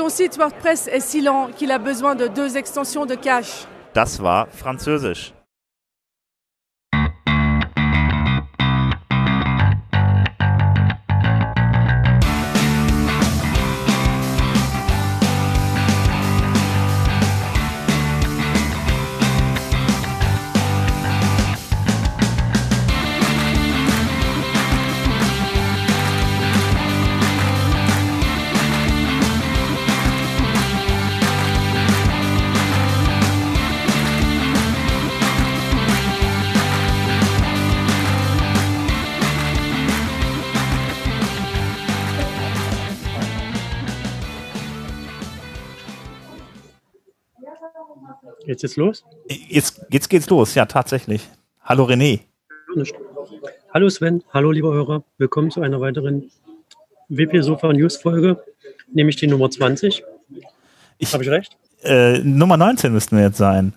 ton site WordPress est si lent qu'il a besoin de deux extensions de cache. Geht's jetzt los? Jetzt, jetzt geht's los, ja, tatsächlich. Hallo René. Hallo Sven, hallo liebe Hörer. Willkommen zu einer weiteren WP Sofa News Folge, nämlich die Nummer 20. Habe ich recht? Äh, Nummer 19 müssten wir jetzt sein.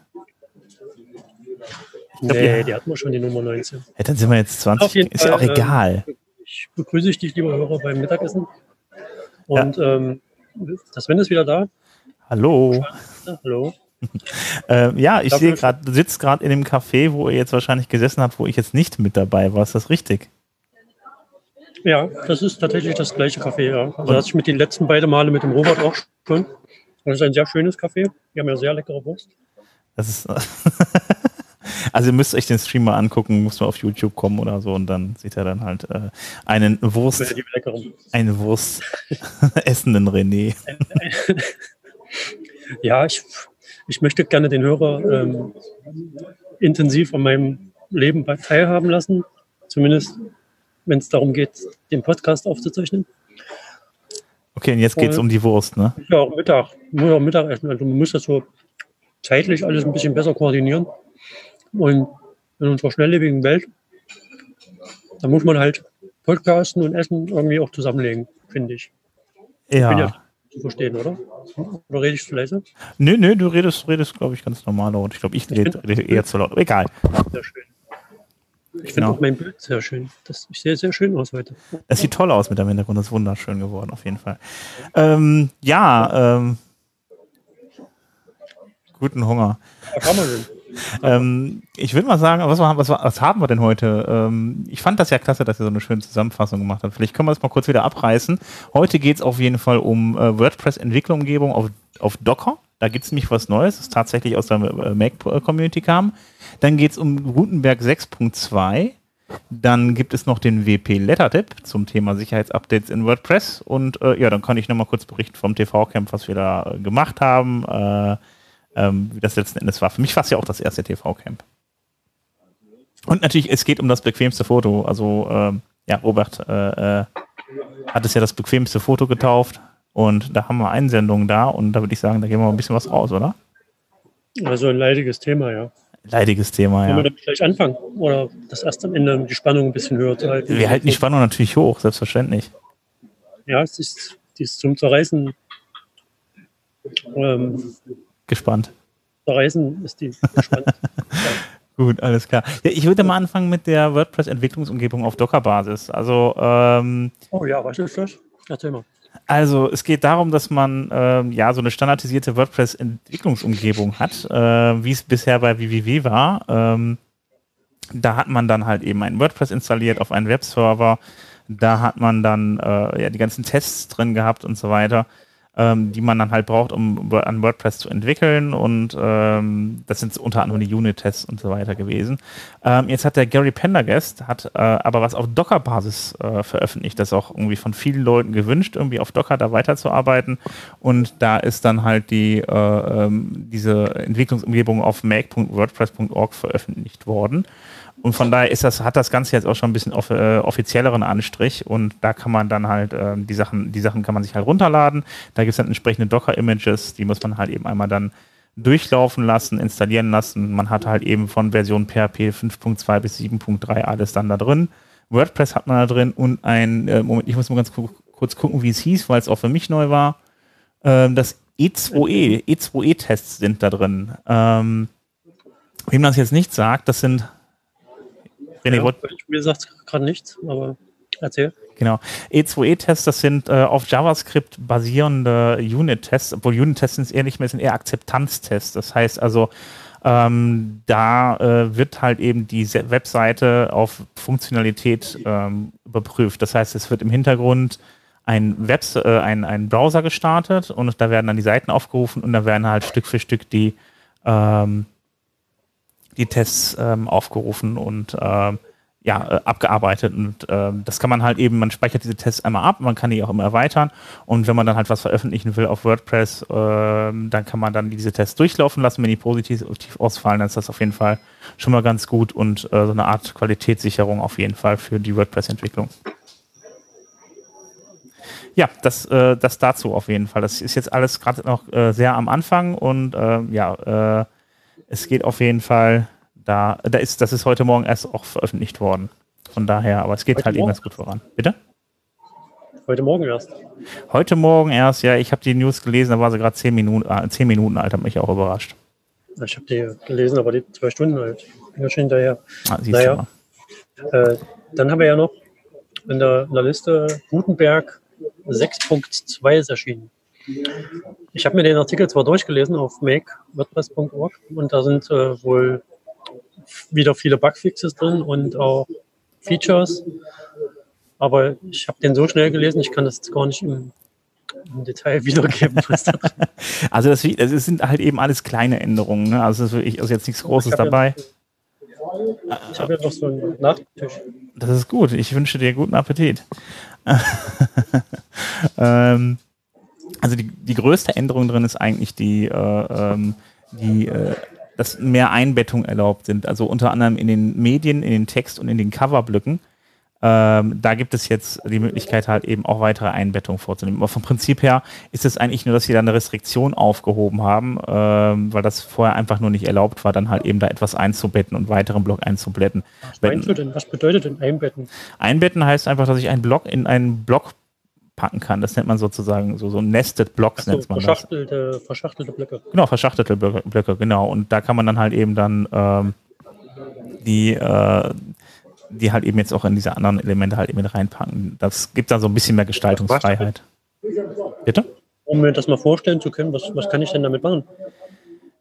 Ich glaub, nee, die hatten wir schon, die Nummer 19. Ja, dann sind wir jetzt 20. Ist Fall, ja auch egal. Ähm, ich begrüße dich, liebe Hörer, beim Mittagessen. Und ja. ähm, das Sven ist wieder da. Hallo. Hallo. äh, ja, ich sehe gerade, du sitzt gerade in dem Café, wo ihr jetzt wahrscheinlich gesessen habt, wo ich jetzt nicht mit dabei war. Ist das richtig? Ja, das ist tatsächlich das gleiche Café, ja. Also hatte ich mit den letzten beiden Male mit dem Robert auch schon. Das ist ein sehr schönes Café. Die haben ja sehr leckere Wurst. Das ist. also ihr müsst euch den Stream mal angucken, muss mal auf YouTube kommen oder so und dann sieht er dann halt äh, einen Wurst, einen Wurst essenden René. ja, ich ich möchte gerne den Hörer ähm, intensiv an meinem Leben teilhaben lassen. Zumindest, wenn es darum geht, den Podcast aufzuzeichnen. Okay, und jetzt geht es um die Wurst, ne? Ja, auch Mittag. Muss auch Mittagessen. Also man muss das so zeitlich alles ein bisschen besser koordinieren. Und in unserer schnelllebigen Welt, da muss man halt Podcasten und Essen irgendwie auch zusammenlegen, finde ich. Ja zu verstehen, oder? Oder rede ich zu leise? Nö, nö, du redest, redest glaube ich, ganz normal laut. Ich glaube, ich rede, rede eher zu laut. Egal. Sehr schön. Ich finde genau. auch mein Bild sehr schön. Das, ich sehe sehr schön aus heute. Es sieht toll aus mit dem Hintergrund. Das ist wunderschön geworden, auf jeden Fall. Ähm, ja, ähm, guten Hunger. Was haben wir denn? ähm, ich würde mal sagen, was, was, was, haben wir denn heute? Ähm, ich fand das ja klasse, dass ihr so eine schöne Zusammenfassung gemacht habt. Vielleicht können wir das mal kurz wieder abreißen. Heute geht es auf jeden Fall um äh, WordPress-Entwicklungsumgebung auf, auf Docker. Da gibt es nämlich was Neues, das tatsächlich aus der äh, Mac-Community kam. Dann geht es um Gutenberg 6.2. Dann gibt es noch den WP Letter Tip zum Thema Sicherheitsupdates in WordPress. Und äh, ja, dann kann ich nochmal kurz berichten vom TV-Camp, was wir da äh, gemacht haben. Äh, ähm, wie das letzten Endes war. Für mich war es ja auch das erste TV-Camp. Und natürlich, es geht um das bequemste Foto. Also, ähm, ja, Robert äh, äh, hat es ja das bequemste Foto getauft. Und da haben wir Einsendungen da. Und da würde ich sagen, da gehen wir mal ein bisschen was raus, oder? Also ein leidiges Thema, ja. Leidiges Thema, ja. Wollen wir damit gleich anfangen? Oder das erst am Ende die Spannung ein bisschen höher zu halten? Wir halten die Spannung natürlich hoch, selbstverständlich. Ja, es ist, die ist zum Zerreißen ähm, gespannt. Reisen ist die gespannt. Gut, alles klar. Ja, ich würde mal anfangen mit der WordPress-Entwicklungsumgebung auf Docker-Basis. Also, ähm, oh ja, was ist das? Erzähl mal. Also es geht darum, dass man ähm, ja so eine standardisierte WordPress-Entwicklungsumgebung hat, äh, wie es bisher bei WWW war. Ähm, da hat man dann halt eben ein WordPress installiert auf einen Webserver. Da hat man dann äh, ja die ganzen Tests drin gehabt und so weiter ähm, die man dann halt braucht, um an WordPress zu entwickeln. Und ähm, das sind unter anderem die Unit-Tests und so weiter gewesen. Ähm, jetzt hat der Gary Pendergast hat äh, aber was auf Docker-Basis äh, veröffentlicht. Das auch irgendwie von vielen Leuten gewünscht, irgendwie auf Docker da weiterzuarbeiten. Und da ist dann halt die äh, ähm, diese Entwicklungsumgebung auf make.wordpress.org veröffentlicht worden. Und von daher ist das, hat das Ganze jetzt auch schon ein bisschen off äh, offizielleren Anstrich und da kann man dann halt äh, die Sachen, die Sachen kann man sich halt runterladen. Da gibt es dann entsprechende Docker-Images, die muss man halt eben einmal dann durchlaufen lassen, installieren lassen. Man hat halt eben von Version PHP 5.2 bis 7.3 alles dann da drin. WordPress hat man da drin und ein, äh, Moment, ich muss mal ganz kurz gucken, wie es hieß, weil es auch für mich neu war. Ähm, das E2E, E2E-Tests sind da drin. Ähm, wem das jetzt nicht sagt, das sind René, ja, mir sagt gerade nichts, aber erzähl. Genau. E2E-Tests, das sind äh, auf JavaScript basierende Unit-Tests, obwohl Unit-Tests sind eher nicht mehr, sind eher Akzeptanztests. Das heißt also, ähm, da äh, wird halt eben die Webseite auf Funktionalität ähm, überprüft. Das heißt, es wird im Hintergrund ein, Webs äh, ein, ein Browser gestartet und da werden dann die Seiten aufgerufen und da werden halt Stück für Stück die, ähm, die Tests ähm, aufgerufen und ähm, ja, äh, abgearbeitet. Und äh, das kann man halt eben, man speichert diese Tests einmal ab, man kann die auch immer erweitern. Und wenn man dann halt was veröffentlichen will auf WordPress, äh, dann kann man dann diese Tests durchlaufen lassen. Wenn die positiv ausfallen, dann ist das auf jeden Fall schon mal ganz gut und äh, so eine Art Qualitätssicherung auf jeden Fall für die WordPress-Entwicklung. Ja, das, äh, das dazu auf jeden Fall. Das ist jetzt alles gerade noch äh, sehr am Anfang und äh, ja, äh, es geht auf jeden Fall da, da ist, das ist heute Morgen erst auch veröffentlicht worden. Von daher, aber es geht heute halt eben ganz gut voran. Bitte? Heute Morgen erst. Heute Morgen erst, ja, ich habe die News gelesen, da war sie gerade zehn Minuten, äh, zehn Minuten alt, hat mich auch überrascht. Ich habe die gelesen, aber die zwei Stunden alt. Ja, schon hinterher. Ah, naja, äh, dann haben wir ja noch in der, in der Liste Gutenberg 6.2 ist erschienen. Ich habe mir den Artikel zwar durchgelesen auf make.wordpress.org und da sind äh, wohl wieder viele Bugfixes drin und auch Features. Aber ich habe den so schnell gelesen, ich kann das jetzt gar nicht im, im Detail wiedergeben. also das, das, sind halt eben alles kleine Änderungen. Ne? Also, ist wirklich, also jetzt nichts Großes dabei. Ja, ich habe ja noch so einen Nachtisch. Das ist gut. Ich wünsche dir guten Appetit. ähm, also die, die größte Änderung drin ist eigentlich die, äh, ähm, die äh, dass mehr Einbettungen erlaubt sind. Also unter anderem in den Medien, in den Text und in den Coverblöcken. Ähm, da gibt es jetzt die Möglichkeit, halt eben auch weitere Einbettungen vorzunehmen. Aber vom Prinzip her ist es eigentlich nur, dass sie da eine Restriktion aufgehoben haben, ähm, weil das vorher einfach nur nicht erlaubt war, dann halt eben da etwas einzubetten und weiteren Block einzubetten. Was, Was bedeutet denn einbetten? Einbetten heißt einfach, dass ich einen Block in einen Block packen kann. Das nennt man sozusagen so, so Nested Blocks, so, nennt man verschachtelte, das. Verschachtelte Blöcke. Genau, verschachtelte Blöcke, genau. Und da kann man dann halt eben dann ähm, die, äh, die halt eben jetzt auch in diese anderen Elemente halt eben mit reinpacken. Das gibt dann so ein bisschen mehr Gestaltungsfreiheit. Bitte? Um mir das mal vorstellen zu können, was, was kann ich denn damit machen?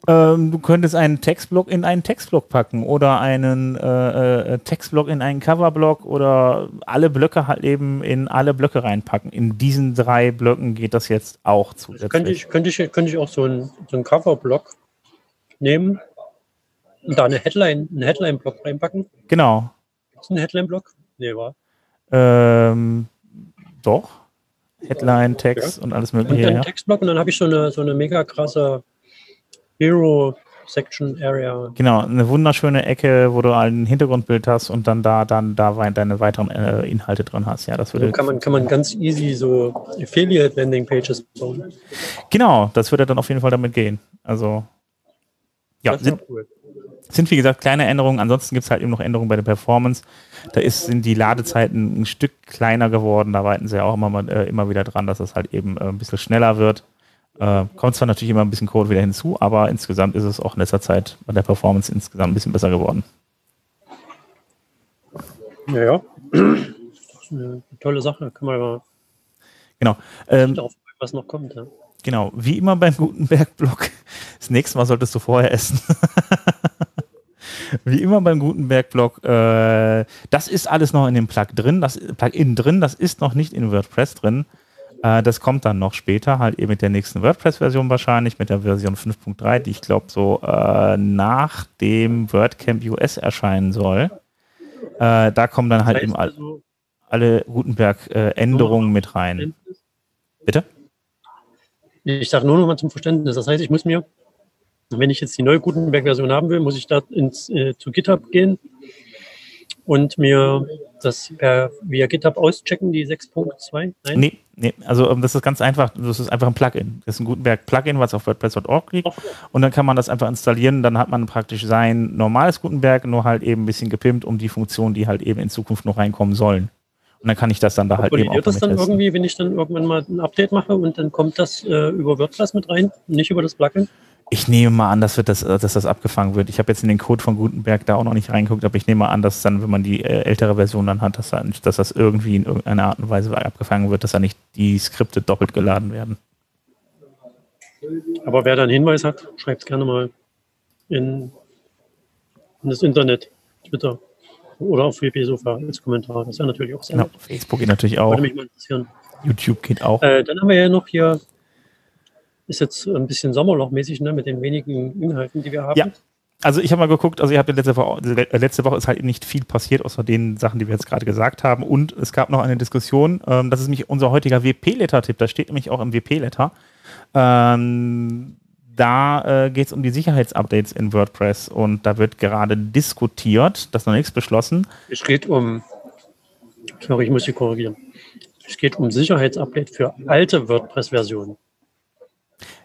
Ähm, du könntest einen Textblock in einen Textblock packen oder einen äh, äh, Textblock in einen Coverblock oder alle Blöcke halt eben in alle Blöcke reinpacken. In diesen drei Blöcken geht das jetzt auch zusätzlich. Könnte ich, könnte ich, könnte ich auch so einen, so einen Coverblock nehmen und da eine Headline, einen Headline-Block reinpacken? Genau. Ist ein Headline-Block? Nee, war. Ähm, doch. Headline, Text ja. und alles mögliche. Und dann ja. Textblock und dann habe ich so eine, so eine mega krasse Hero Section Area. Genau, eine wunderschöne Ecke, wo du ein Hintergrundbild hast und dann da dann da deine weiteren äh, Inhalte drin hast. Ja, das würde also kann man kann man ganz easy so Affiliate Landing Pages bauen. Genau, das würde dann auf jeden Fall damit gehen. Also ja, sind, cool. sind wie gesagt kleine Änderungen. Ansonsten gibt es halt eben noch Änderungen bei der Performance. Da ist, sind die Ladezeiten ein Stück kleiner geworden. Da arbeiten sie auch immer, mal, äh, immer wieder dran, dass es halt eben äh, ein bisschen schneller wird. Äh, kommt zwar natürlich immer ein bisschen Code wieder hinzu, aber insgesamt ist es auch in letzter Zeit bei der Performance insgesamt ein bisschen besser geworden. Ja, ja. Das ist eine tolle Sache. Kann man mal genau. Ähm, was noch kommt. Ja. Genau. Wie immer beim Gutenberg-Blog. Das nächste Mal solltest du vorher essen. Wie immer beim Gutenberg-Blog. Äh, das ist alles noch in dem Plug drin, das Plugin drin. Das ist noch nicht in WordPress drin. Äh, das kommt dann noch später, halt eben mit der nächsten WordPress-Version wahrscheinlich, mit der Version 5.3, die ich glaube so äh, nach dem WordCamp US erscheinen soll. Äh, da kommen dann halt eben all, also alle Gutenberg-Änderungen mit rein. Bitte? Ich sage nur noch mal zum Verständnis. Das heißt, ich muss mir, wenn ich jetzt die neue Gutenberg-Version haben will, muss ich da ins, äh, zu GitHub gehen und mir das per, via GitHub auschecken, die 6.2? Nein? Nee, nee, also ähm, das ist ganz einfach. Das ist einfach ein Plugin. Das ist ein Gutenberg-Plugin, was auf WordPress.org liegt. Und dann kann man das einfach installieren. Dann hat man praktisch sein normales Gutenberg, nur halt eben ein bisschen gepimpt um die Funktionen, die halt eben in Zukunft noch reinkommen sollen. Und dann kann ich das dann da halt eben auch das dann testen. irgendwie, wenn ich dann irgendwann mal ein Update mache und dann kommt das äh, über WordPress mit rein, nicht über das Plugin? Ich nehme mal an, dass, wird das, dass das abgefangen wird. Ich habe jetzt in den Code von Gutenberg da auch noch nicht reingeguckt, aber ich nehme mal an, dass dann, wenn man die äh, ältere Version dann hat, dass, dass das irgendwie in irgendeiner Art und Weise abgefangen wird, dass da nicht die Skripte doppelt geladen werden. Aber wer da einen Hinweis hat, schreibt es gerne mal in, in, das Internet, Twitter oder auf WP-Sofa als Kommentar. Das ist ja natürlich auch sehr genau. Facebook geht natürlich auch. Würde mich mal interessieren. YouTube geht auch. Äh, dann haben wir ja noch hier ist jetzt ein bisschen Sommerlochmäßig, ne, mit den wenigen Inhalten, die wir haben. Ja. Also ich habe mal geguckt, also ihr habt letzte Woche, letzte Woche ist halt nicht viel passiert, außer den Sachen, die wir jetzt gerade gesagt haben. Und es gab noch eine Diskussion, ähm, das ist nämlich unser heutiger WP-Letter-Tipp, da steht nämlich auch im WP-Letter. Ähm, da äh, geht es um die Sicherheitsupdates in WordPress und da wird gerade diskutiert, das ist noch nichts beschlossen. Es geht um, sorry, ich muss hier korrigieren. Es geht um Sicherheitsupdate für alte WordPress-Versionen.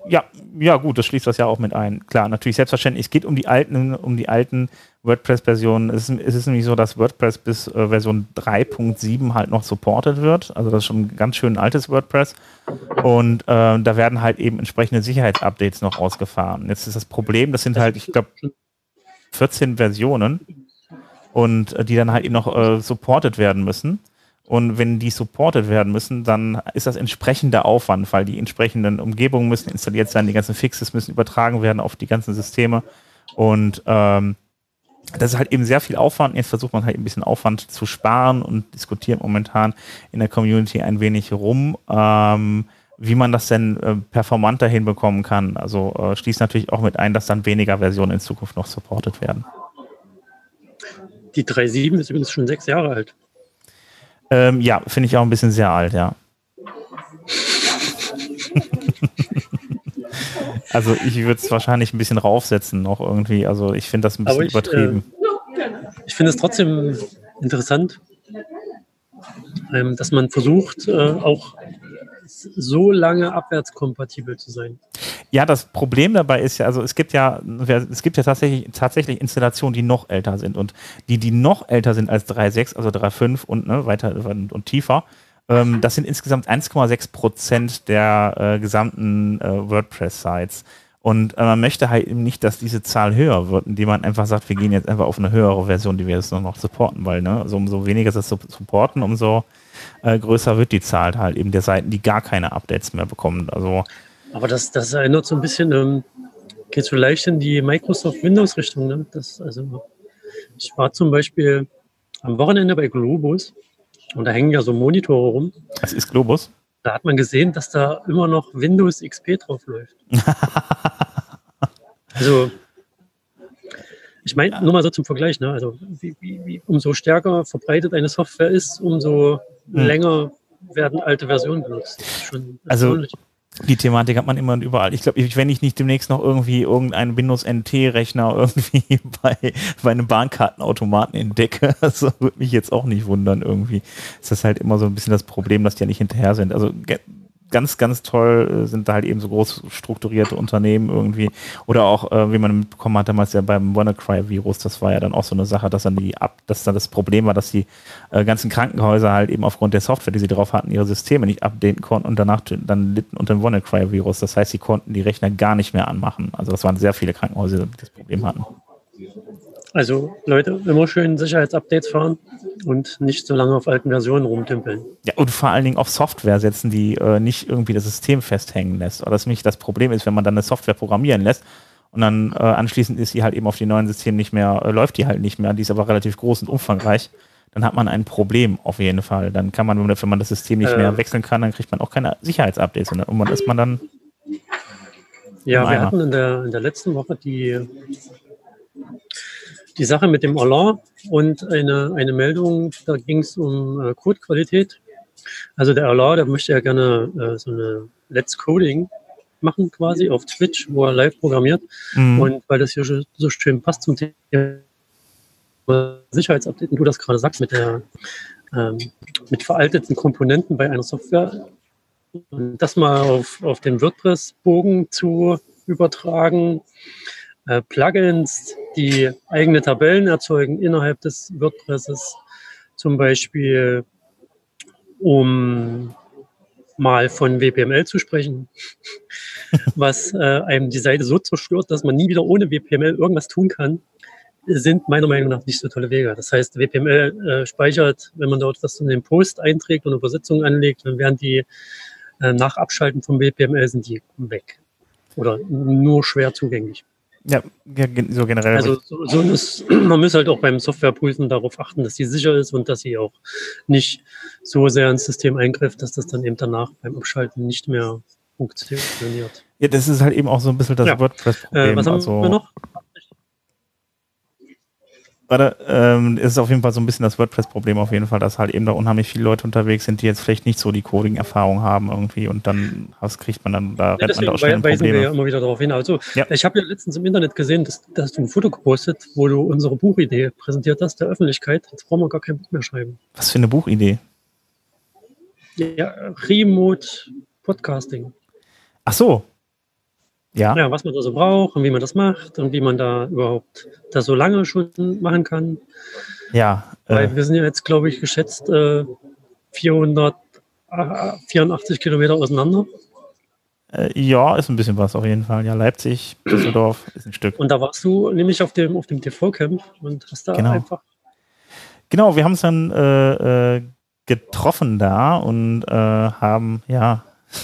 Ja, ja, gut, das schließt das ja auch mit ein. Klar, natürlich selbstverständlich. Es geht um die alten, um die alten WordPress-Versionen. Es, es, ist nämlich so, dass WordPress bis äh, Version 3.7 halt noch supported wird. Also das ist schon ein ganz schön altes WordPress. Und äh, da werden halt eben entsprechende Sicherheitsupdates noch ausgefahren. Jetzt ist das Problem, das sind halt, ich glaube, 14 Versionen und äh, die dann halt eben noch äh, supported werden müssen. Und wenn die supported werden müssen, dann ist das entsprechender Aufwand, weil die entsprechenden Umgebungen müssen installiert sein, die ganzen Fixes müssen übertragen werden auf die ganzen Systeme. Und ähm, das ist halt eben sehr viel Aufwand. Jetzt versucht man halt ein bisschen Aufwand zu sparen und diskutiert momentan in der Community ein wenig rum, ähm, wie man das denn äh, performanter hinbekommen kann. Also äh, schließt natürlich auch mit ein, dass dann weniger Versionen in Zukunft noch supported werden. Die 3.7 ist übrigens schon sechs Jahre alt. Ähm, ja, finde ich auch ein bisschen sehr alt, ja. also ich würde es wahrscheinlich ein bisschen raufsetzen noch irgendwie. Also ich finde das ein bisschen ich, übertrieben. Äh, ich finde es trotzdem interessant, ähm, dass man versucht, äh, auch so lange abwärtskompatibel zu sein. Ja, das Problem dabei ist ja, also es gibt ja, es gibt ja tatsächlich, tatsächlich Installationen, die noch älter sind und die, die noch älter sind als 3.6, also 3.5 und ne, weiter und, und tiefer, ähm, das sind insgesamt 1,6 Prozent der äh, gesamten äh, WordPress-Sites. Und äh, man möchte halt eben nicht, dass diese Zahl höher wird, indem man einfach sagt, wir gehen jetzt einfach auf eine höhere Version, die wir jetzt noch, noch supporten, weil ne, also umso weniger das supporten, umso äh, größer wird die Zahl halt eben der Seiten, die gar keine Updates mehr bekommen. Also, Aber das, das erinnert so ein bisschen, ähm, geht so leicht in die Microsoft Windows-Richtung. Ne? also, ich war zum Beispiel am Wochenende bei Globus und da hängen ja so Monitore rum. Was ist Globus? Da hat man gesehen, dass da immer noch Windows XP drauf läuft. also ich meine, ja. nur mal so zum Vergleich, ne? also wie, wie, wie, umso stärker verbreitet eine Software ist, umso hm. länger werden alte Versionen benutzt. also die Thematik hat man immer und überall. Ich glaube, wenn ich nicht demnächst noch irgendwie irgendeinen Windows NT-Rechner irgendwie bei, bei einem Bahnkartenautomaten entdecke, also würde mich jetzt auch nicht wundern irgendwie. Ist das halt immer so ein bisschen das Problem, dass die ja nicht hinterher sind. Also ganz, ganz toll äh, sind da halt eben so groß strukturierte Unternehmen irgendwie. Oder auch, äh, wie man mitbekommen hat, damals ja beim WannaCry-Virus, das war ja dann auch so eine Sache, dass dann die ab, dass dann das Problem war, dass die äh, ganzen Krankenhäuser halt eben aufgrund der Software, die sie drauf hatten, ihre Systeme nicht updaten konnten und danach dann litten unter dem WannaCry-Virus. Das heißt, sie konnten die Rechner gar nicht mehr anmachen. Also das waren sehr viele Krankenhäuser, die das Problem hatten. Also Leute, immer schön Sicherheitsupdates fahren und nicht so lange auf alten Versionen rumtümpeln. Ja, und vor allen Dingen auf Software setzen, die äh, nicht irgendwie das System festhängen lässt. Oder das nämlich das Problem ist, wenn man dann eine Software programmieren lässt und dann äh, anschließend ist sie halt eben auf die neuen Systeme nicht mehr, äh, läuft die halt nicht mehr, die ist aber relativ groß und umfangreich, dann hat man ein Problem auf jeden Fall. Dann kann man, wenn man das System nicht mehr äh. wechseln kann, dann kriegt man auch keine Sicherheitsupdates und dann ist man dann. Ja, wir hatten in der, in der letzten Woche die die Sache mit dem Alarm und eine, eine Meldung, da ging es um äh, Codequalität. Also der Alarm, der möchte ja gerne äh, so eine Let's Coding machen quasi auf Twitch, wo er live programmiert. Mhm. Und weil das hier so schön passt zum Thema Sicherheitsupdate, und du das gerade sagst, mit der ähm, mit veralteten Komponenten bei einer Software, und das mal auf, auf den WordPress-Bogen zu übertragen, äh, Plugins, die eigene Tabellen erzeugen innerhalb des WordPresses, zum Beispiel um mal von WPML zu sprechen. was äh, einem die Seite so zerstört, dass man nie wieder ohne WPML irgendwas tun kann, sind meiner Meinung nach nicht so tolle Wege. Das heißt, WPML äh, speichert, wenn man dort was in den Post einträgt und Übersetzungen anlegt, dann werden die äh, nach Abschalten vom WPML sind die weg. Oder nur schwer zugänglich. Ja, so generell. Also so, so ist, man muss halt auch beim Softwareprüfen darauf achten, dass die sicher ist und dass sie auch nicht so sehr ins System eingreift, dass das dann eben danach beim Abschalten nicht mehr funktioniert. Ja, das ist halt eben auch so ein bisschen das ja. WordPress-Problem. Äh, was haben also, wir noch? Warte, ähm, ist auf jeden Fall so ein bisschen das WordPress-Problem auf jeden Fall, dass halt eben da unheimlich viele Leute unterwegs sind, die jetzt vielleicht nicht so die Coding-Erfahrung haben irgendwie und dann was kriegt man dann, da rennt man da auch schnell weisen Probleme. wir ja immer wieder darauf hin. Also ja. ich habe ja letztens im Internet gesehen, dass, dass du ein Foto gepostet, wo du unsere Buchidee präsentiert hast der Öffentlichkeit. Jetzt brauchen wir gar kein Buch mehr schreiben. Was für eine Buchidee? Ja, Remote Podcasting. Ach so, ja. ja, was man da so braucht und wie man das macht und wie man da überhaupt das so lange schon machen kann. Ja. Weil äh, wir sind ja jetzt, glaube ich, geschätzt äh, 484 Kilometer auseinander. Äh, ja, ist ein bisschen was auf jeden Fall. Ja, Leipzig, Düsseldorf ist ein Stück. Und da warst du nämlich auf dem, auf dem TV-Camp und hast da genau. einfach. Genau, wir haben es dann äh, äh, getroffen da und äh, haben, ja.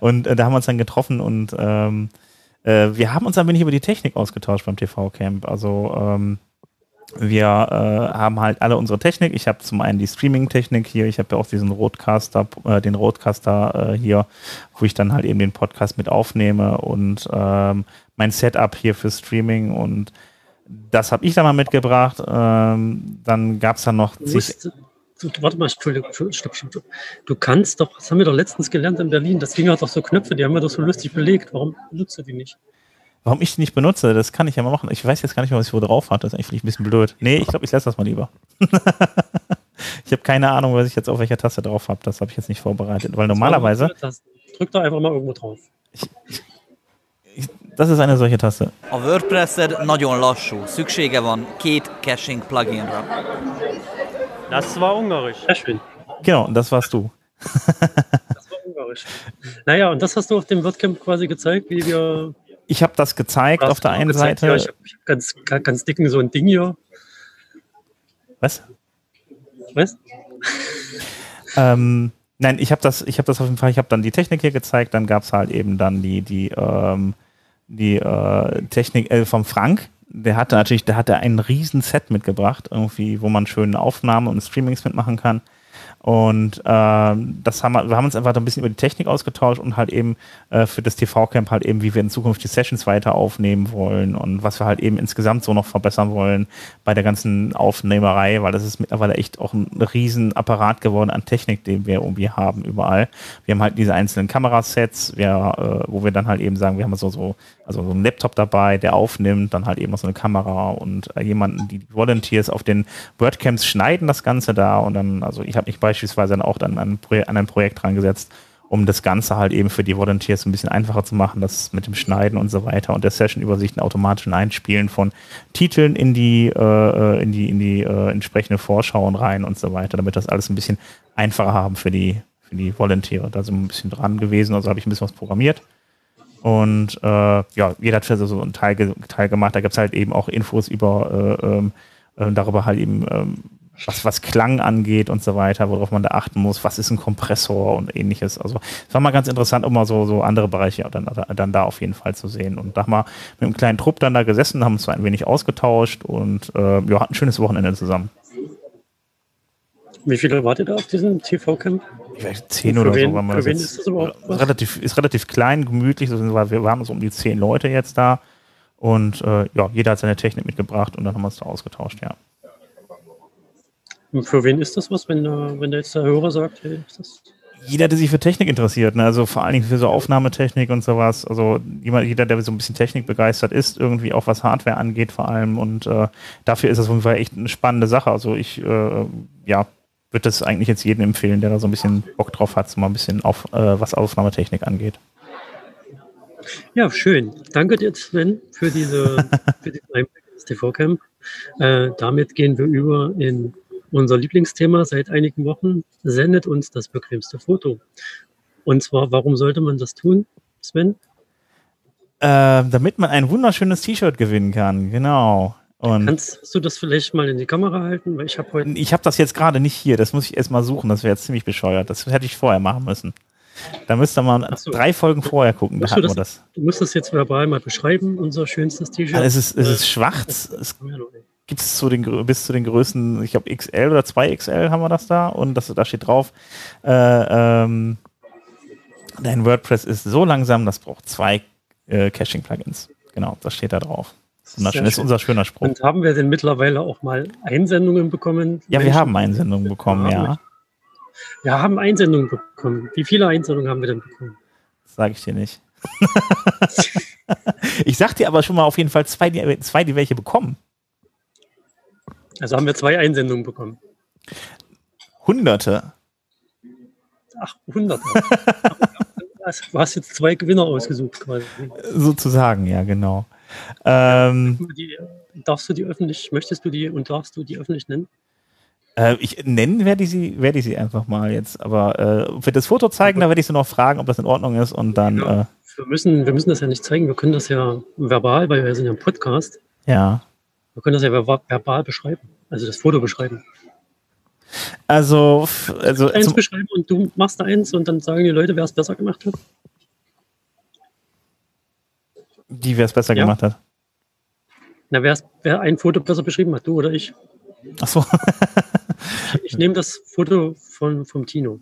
Und äh, da haben wir uns dann getroffen und ähm, äh, wir haben uns ein wenig über die Technik ausgetauscht beim TV-Camp. Also ähm, wir äh, haben halt alle unsere Technik. Ich habe zum einen die Streaming-Technik hier, ich habe ja auch diesen Roadcaster, äh, den Roadcaster äh, hier, wo ich dann halt eben den Podcast mit aufnehme und ähm, mein Setup hier für Streaming und das habe ich dann mal mitgebracht. Ähm, dann gab es dann noch du, warte mal, Entschuldigung, stopp, stopp, stopp. Du kannst doch, das haben wir doch letztens gelernt in Berlin, das Ding hat doch so Knöpfe, die haben wir doch so lustig belegt. Warum benutzt du die nicht? Warum ich die nicht benutze, das kann ich ja mal machen. Ich weiß jetzt gar nicht mehr, was ich wo drauf hatte. Das ist eigentlich ein bisschen blöd. Nee, ich glaube, ich lasse das mal lieber. ich habe keine Ahnung, was ich jetzt auf welcher Taste drauf habe. Das habe ich jetzt nicht vorbereitet, weil normalerweise. Drück doch einfach mal irgendwo drauf. Ich, ich, das ist eine solche Taste. A WordPress-ed nagyon lassú. Szüksége van két caching pluginra. Das war ungarisch. Sehr schön. Genau, und das warst du. das war ungarisch. Naja, und das hast du auf dem WordCamp quasi gezeigt, wie wir. Ich habe das gezeigt auf der einen gezeigt, Seite. Ja, ich habe hab ganz, ganz dicken so ein Ding hier. Was? Was? ähm, nein, ich habe das, ich habe das auf jeden Fall, ich habe dann die Technik hier gezeigt, dann gab es halt eben dann die, die, ähm, die äh, Technik äh, vom Frank, der hatte natürlich, der hatte ein riesen Set mitgebracht, irgendwie, wo man schöne Aufnahmen und Streamings mitmachen kann. Und ähm, das haben wir, wir haben uns einfach ein bisschen über die Technik ausgetauscht und halt eben äh, für das TV-Camp halt eben, wie wir in Zukunft die Sessions weiter aufnehmen wollen und was wir halt eben insgesamt so noch verbessern wollen bei der ganzen Aufnehmerei, weil das ist mittlerweile echt auch ein riesen Apparat geworden an Technik, den wir irgendwie haben überall. Wir haben halt diese einzelnen Kamerasets, wir, äh, wo wir dann halt eben sagen, wir haben so, so, also so einen Laptop dabei, der aufnimmt, dann halt eben noch so eine Kamera und äh, jemanden, die Volunteers auf den WordCamps schneiden das Ganze da und dann, also ich habe mich bei beispielsweise dann auch dann an, an ein Projekt dran gesetzt, um das Ganze halt eben für die Volunteers ein bisschen einfacher zu machen, das mit dem Schneiden und so weiter und der Session-Übersicht automatischen Einspielen von Titeln in die, äh, in die, in die äh, entsprechende Vorschauen rein und so weiter, damit das alles ein bisschen einfacher haben für die, für die Volunteere. Da sind wir ein bisschen dran gewesen, also habe ich ein bisschen was programmiert. Und äh, ja, jeder hat so einen Teil, Teil gemacht. Da gibt es halt eben auch Infos über äh, ähm, äh, darüber halt eben, ähm, was, was Klang angeht und so weiter, worauf man da achten muss, was ist ein Kompressor und ähnliches. Also es war mal ganz interessant, um mal so, so andere Bereiche dann, dann da auf jeden Fall zu sehen. Und da haben wir mit einem kleinen Trupp dann da gesessen, haben uns so ein wenig ausgetauscht und äh, ja, hatten ein schönes Wochenende zusammen. Wie viele wart ihr da auf diesem TV-Camp? Zehn oder wen, so. Waren wir für wen ist das überhaupt was? Relativ, ist relativ klein, gemütlich. Wir waren so um die zehn Leute jetzt da. Und äh, ja, jeder hat seine Technik mitgebracht und dann haben wir uns da ausgetauscht, ja. Für wen ist das was, wenn, wenn der jetzt der Hörer sagt, hey, ist das jeder, der sich für Technik interessiert, ne? also vor allen Dingen für so Aufnahmetechnik und sowas, also jeder, der so ein bisschen Technik begeistert ist, irgendwie auch was Hardware angeht vor allem und äh, dafür ist das auf jeden Fall echt eine spannende Sache. Also ich, äh, ja, würde das eigentlich jetzt jedem empfehlen, der da so ein bisschen Bock drauf hat, so mal ein bisschen auf, äh, was Aufnahmetechnik angeht. Ja, schön. Danke dir, Sven, für diese, für diesen Einblick ins TV-Camp. Äh, damit gehen wir über in unser Lieblingsthema seit einigen Wochen, sendet uns das bequemste Foto. Und zwar, warum sollte man das tun, Sven? Äh, damit man ein wunderschönes T-Shirt gewinnen kann, genau. Und Kannst du das vielleicht mal in die Kamera halten? Weil ich habe heute. ich habe das jetzt gerade nicht hier, das muss ich erst mal suchen, das wäre jetzt ziemlich bescheuert. Das hätte ich vorher machen müssen. Da müsste man so. drei Folgen vorher gucken, da hatten wir das. Du musst das jetzt verbal mal beschreiben, unser schönstes T-Shirt. Also es ist, es ist Äh, schwarz, es wir gibt es zu den, Grö- bis zu den Größen, ich glaube XL oder 2XL haben wir das da und das, da steht drauf, äh, ähm, dein WordPress ist so langsam, das braucht zwei äh, Caching-Plugins. Genau, das steht da drauf. Wunderschön, ist unser schöner Spruch. Und haben wir denn mittlerweile auch mal Einsendungen bekommen? Ja, wir Menschen- haben Einsendungen bekommen, Ja, ja. Wir haben Einsendungen bekommen. Wie viele Einsendungen haben wir denn bekommen? Das sage ich dir nicht. ich sag dir aber schon mal auf jeden Fall zwei, die, zwei, die welche bekommen. Also haben wir zwei Einsendungen bekommen. Hunderte. Ach, 100. Also, du hast jetzt zwei Gewinner ausgesucht quasi. Sozusagen, ja, genau. Ähm, Die, darfst du die öffentlich, möchtest du die und darfst du die öffentlich nennen? äh, ich nennen werde ich sie, werde ich sie einfach mal jetzt. Aber äh, für das Foto zeigen, da werde ich sie noch fragen, ob das in Ordnung ist und dann, Ja. äh, Wir müssen, wir müssen das ja nicht zeigen, wir können das ja verbal, weil wir sind ja im Podcast. ja. Wir können das ja verba- verbal beschreiben, also das Foto beschreiben. Also, also Eins beschreiben und du machst eins und dann sagen die Leute, wer es besser gemacht hat. die, wer es besser Ja. gemacht hat. Na, wer's, wer ein Foto besser beschrieben hat, du oder ich. Achso, Ich nehme das Foto von, vom Tino.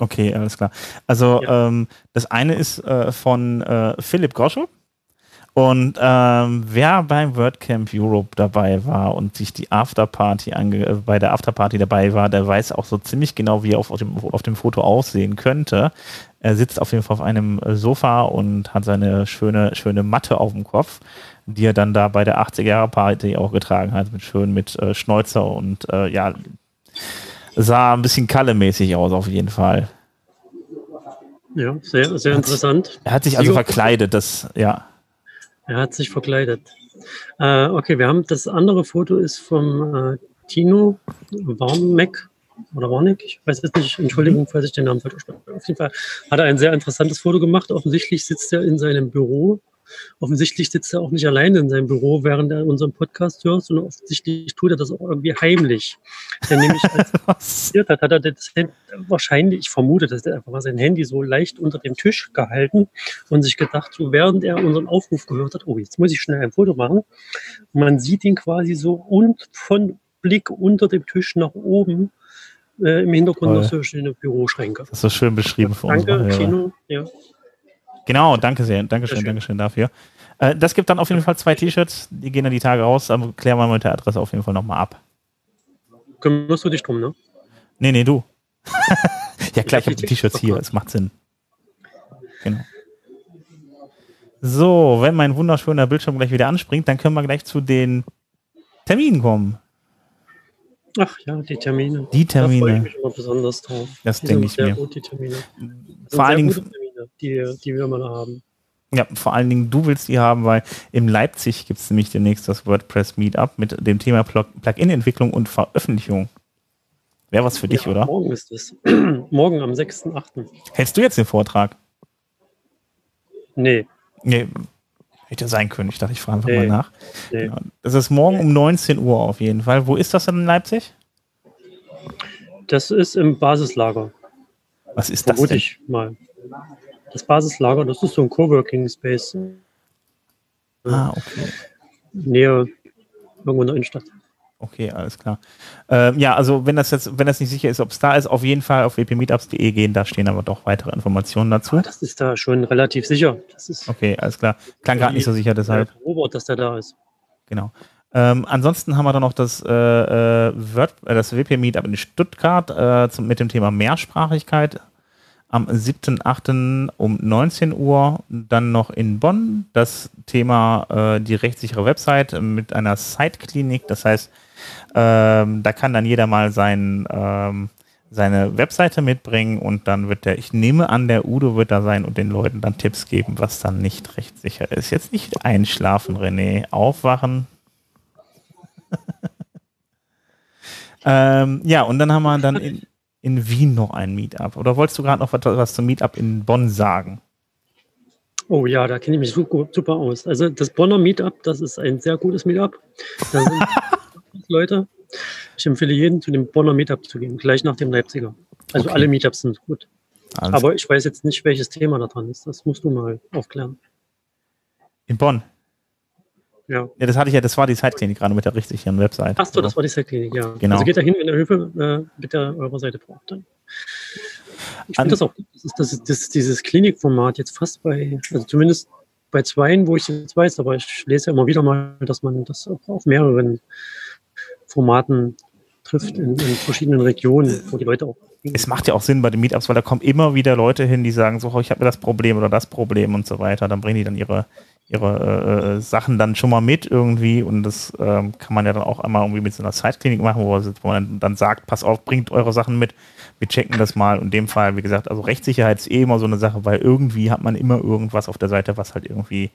okay, alles klar. Also, ähm, das eine ist äh, von äh, Philipp Grosche. Und ähm, wer beim WordCamp Europe dabei war und sich die Afterparty ange äh, bei der Afterparty dabei war, der weiß auch so ziemlich genau, wie er auf, auf, dem, auf dem Foto aussehen könnte. Er sitzt auf jeden Fall auf einem äh, Sofa und hat seine schöne, schöne Matte auf dem Kopf, die er dann da bei der 80er-Jahre-Party auch getragen hat, mit schön mit äh, Schnäuzer und äh, ja, sah ein bisschen Kalle-mäßig aus auf jeden Fall. Ja, sehr, sehr interessant. Er hat sich also verkleidet, das, ja. Er hat sich verkleidet. Äh, okay, wir haben das andere Foto ist vom äh, Tino Warneck oder Warneck, ich weiß jetzt nicht, Entschuldigung, falls ich den Namen falsch ausspreche. Auf jeden Fall hat er ein sehr interessantes Foto gemacht. Offensichtlich sitzt er in seinem Büro. Offensichtlich sitzt er auch nicht alleine in seinem Büro, während er unseren Podcast hört, sondern offensichtlich tut er das auch irgendwie heimlich. Denn nämlich als passiert hat, hat er das Handy, wahrscheinlich, ich vermute, dass er einfach mal sein Handy so leicht unter dem Tisch gehalten und sich gedacht, so während er unseren Aufruf gehört hat, oh, jetzt muss ich schnell ein Foto machen. Und man sieht ihn quasi so und von Blick unter dem Tisch nach oben äh, im Hintergrund Toll. noch so schöne Büroschränke. Das ist so schön beschrieben für unsere Danke. Tino. Ja. Genau, danke sehr. Dankeschön, schön. Dankeschön dafür. Äh, das gibt dann auf jeden Fall zwei T-Shirts, die gehen dann die Tage raus, aber klären wir mit der Adresse auf jeden Fall nochmal ab. Kümmerst du dich drum, ne? Nee, nee, du. ja klar, ich hab habe die T-Shirts hier, es macht Sinn. Genau. So, wenn mein wunderschöner Bildschirm gleich wieder anspringt, dann können wir gleich zu den Terminen kommen. Ach ja, die Termine. Die Da freue ich Termine. mich immer besonders drauf. Das denke ich mir. Termine. Vor allen Dingen, Termine, die, die wir immer haben. Ja, vor allen Dingen du willst die haben, weil in Leipzig gibt es nämlich demnächst das WordPress Meetup mit dem Thema Plug- Plugin-Entwicklung und Veröffentlichung. Wäre was für dich, ja, oder? Morgen ist es. morgen am 6.8. Hältst du jetzt den Vortrag? Nee, Nee, hätte sein können. Ich dachte, ich frage einfach Nee. mal nach. nee. Das ist morgen um 19 Uhr auf jeden Fall. Wo ist das denn in Leipzig? Das ist im Basislager, Was ist das vermute denn? ich mal. Das Basislager, das ist so ein Coworking Space. Ah, okay. Nähe irgendwo in der Innenstadt. Okay, alles klar. Ähm, ja, also wenn das jetzt, wenn das nicht sicher ist, ob es da ist, auf jeden Fall auf wpmeetups.de gehen, da stehen aber doch weitere Informationen dazu. Das ist da schon relativ sicher. Das ist Okay, alles klar. Klang gerade nicht so sicher, deshalb. Robert, dass der da ist. Genau. Ähm, ansonsten haben wir dann noch das, äh, äh, Word, äh, das WP Meetup in Stuttgart äh, zum, mit dem Thema Mehrsprachigkeit am 7.8. um 19 Uhr. Dann noch in Bonn das Thema äh, die rechtssichere Website mit einer Site-Klinik. Das heißt, ähm, da kann dann jeder mal sein, ähm, seine Webseite mitbringen und dann wird der, ich nehme an, der Udo wird da sein und den Leuten dann Tipps geben, was dann nicht rechtssicher ist. Jetzt nicht einschlafen, René, aufwachen. ähm, ja, und dann haben wir dann in, in Wien noch ein Meetup? Oder wolltest du gerade noch was, was zum Meetup in Bonn sagen? Oh ja, da kenne ich mich super, aus. Also das Bonner Meetup, das ist ein sehr gutes Meetup. Da sind Leute. Ich empfehle jeden, zu dem Bonner Meetup zu gehen, gleich nach dem Leipziger. Also Okay. alle Meetups sind gut. Alles Aber ich weiß jetzt nicht, welches Thema da dran ist. Das musst du mal aufklären. in Bonn. Ja. Ja, das hatte ich ja, das war die Zeitklinik gerade mit der richtigen Website. Ach so, das war die Zeitklinik, ja. Genau. Also geht da hin, wenn ihr Hilfe äh, mit der eurer Seite braucht. Dann. Ich finde das auch, gut. das ist, das ist das, dieses Klinikformat jetzt fast bei, also zumindest bei zweien, wo ich jetzt weiß, aber ich lese ja immer wieder mal, dass man das auch auf mehreren Formaten trifft, in, in verschiedenen Regionen, wo die Leute auch. es macht ja auch Sinn bei den Meetups, weil da kommen immer wieder Leute hin, die sagen so, oh, ich habe das Problem oder das Problem und so weiter. Dann bringen die dann ihre, ihre äh, Sachen dann schon mal mit irgendwie und das ähm, kann man ja dann auch einmal irgendwie mit so einer Zeitklinik machen, wo, wo man dann sagt, pass auf, bringt eure Sachen mit, wir checken das mal. Und in dem Fall, wie gesagt, also Rechtssicherheit ist eh immer so eine Sache, weil irgendwie hat man immer irgendwas auf der Seite, was halt irgendwie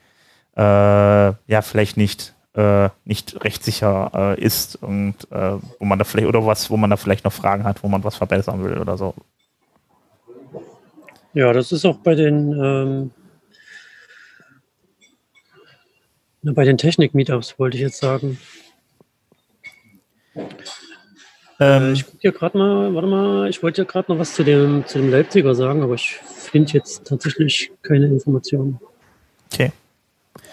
äh, ja vielleicht nicht äh, nicht rechtssicher äh, ist und äh, wo man da vielleicht oder was, wo man da vielleicht noch Fragen hat, wo man was verbessern will oder so. Ja, das ist auch bei den, ähm, na, bei den Technik-Meetups, wollte ich jetzt sagen. Äh, Ähm, ich gucke hier gerade mal, warte mal, ich wollte ja gerade noch was zu dem, zu dem Leipziger sagen, aber ich finde jetzt tatsächlich keine Informationen okay.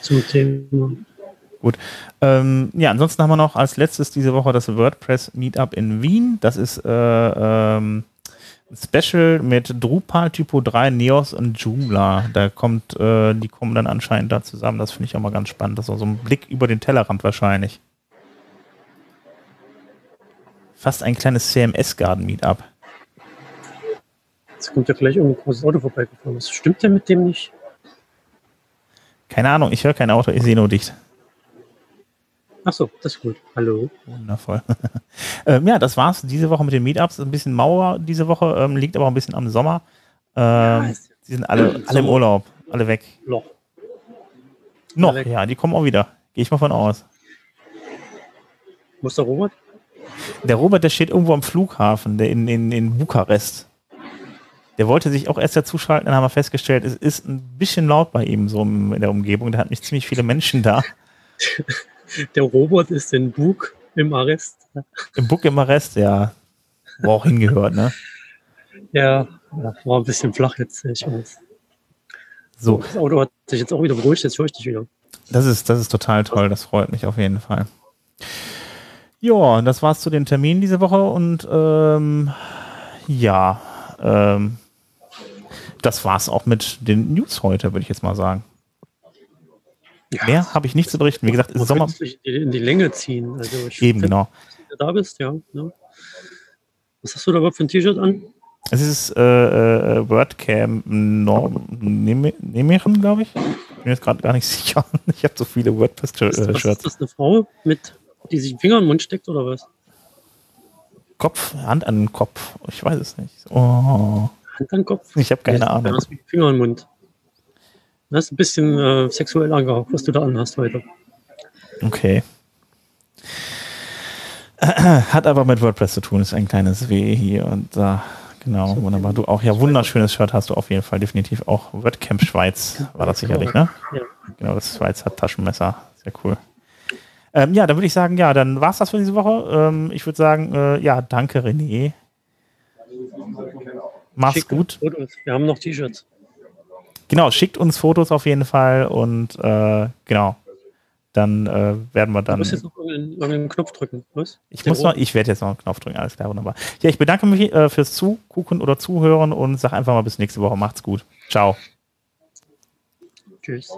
zum Thema. Ähm, ja, ansonsten haben wir noch als letztes diese Woche das WordPress Meetup in Wien. Das ist äh, ähm, Special mit Drupal, Typo 3, Neos und Joomla. Da kommt, äh, die kommen dann anscheinend da zusammen. Das finde ich auch mal ganz spannend. Das ist auch so ein Blick über den Tellerrand wahrscheinlich. Fast ein kleines CMS-Garden-Meetup. Jetzt kommt ja gleich irgendein großes Auto vorbeigefahren. Was stimmt denn mit dem nicht? Keine Ahnung, ich höre kein Auto, ich sehe nur dicht. Ach so, das ist gut. Hallo. Wundervoll. ähm, ja, das war's diese Woche mit den Meetups. Ein bisschen Mauer diese Woche, ähm, liegt aber auch ein bisschen am Sommer. Ähm, ist die sind alle, alle im. Urlaub, alle weg. Loch. Noch, weg. ja, die kommen auch wieder. Gehe ich mal von aus. Muss der Robert? Der Robert, der steht irgendwo am Flughafen, der in, in, in Bukarest. Der wollte sich auch erst dazuschalten, dann haben wir festgestellt, es ist ein bisschen laut bei ihm so in der Umgebung. Der hat nicht ziemlich viele Menschen da. Der Robert ist in Bug im Arrest. Im Buk im Arrest, ja. Wo auch hingehört, ne? Ja, ja, war ein bisschen flach jetzt. Ich weiß. So, Das Auto hat sich jetzt auch wieder beruhigt, jetzt höre ich dich wieder. das ist, das ist total toll. Das freut mich auf jeden Fall. Ja, das war's zu den Terminen diese Woche und ähm, ja, ähm, das war's auch mit den News heute, würde ich jetzt mal sagen. Ja, Mehr habe ich nicht zu berichten. Wie gesagt, ist Sommer. in die- in die Länge ziehen. Also Eben, genau. dass du da bist, ja. ne? Was hast du da überhaupt für ein T-Shirt an? Es ist äh, äh, WordCam Norm Neme- Nemiren, glaube ich. Ich bin jetzt gerade gar nicht sicher. Ich habe so viele Ist, was ist WordPress-Shirts. das, eine Frau, mit, die sich den Finger in den Mund steckt oder was? Kopf, Hand an den Kopf. Ich weiß es nicht. Oh, Hand an den Kopf? ich habe keine Ahnung. Finger im Mund. Das ist ein bisschen äh, sexuell angehaucht, was du da anhast heute. Okay. Hat aber mit WordPress zu tun, ist ein kleines W hier und da. Genau, wunderbar. Du auch, ja, wunderschönes Shirt hast du auf jeden Fall, definitiv auch. WordCamp Schweiz war das sicherlich, ne? Ja. Genau, das Schweizer Taschenmesser. Sehr cool. Ähm, ja, dann würde ich sagen, ja, dann war's das für diese Woche. Ähm, ich würde sagen, äh, ja, danke René. Mach's Schicke gut. Fotos. Wir haben noch T-Shirts. Genau, schickt uns Fotos auf jeden Fall und äh, genau. Dann äh, werden wir Du dann. musst jetzt noch irgendeinen, irgendeinen Knopf drücken. Was? Ich muss noch, ich werde jetzt noch einen Knopf drücken, alles klar, wunderbar. Ja, ich bedanke mich äh, fürs Zugucken oder Zuhören und sag einfach mal bis nächste Woche. Macht's gut. Ciao. Tschüss.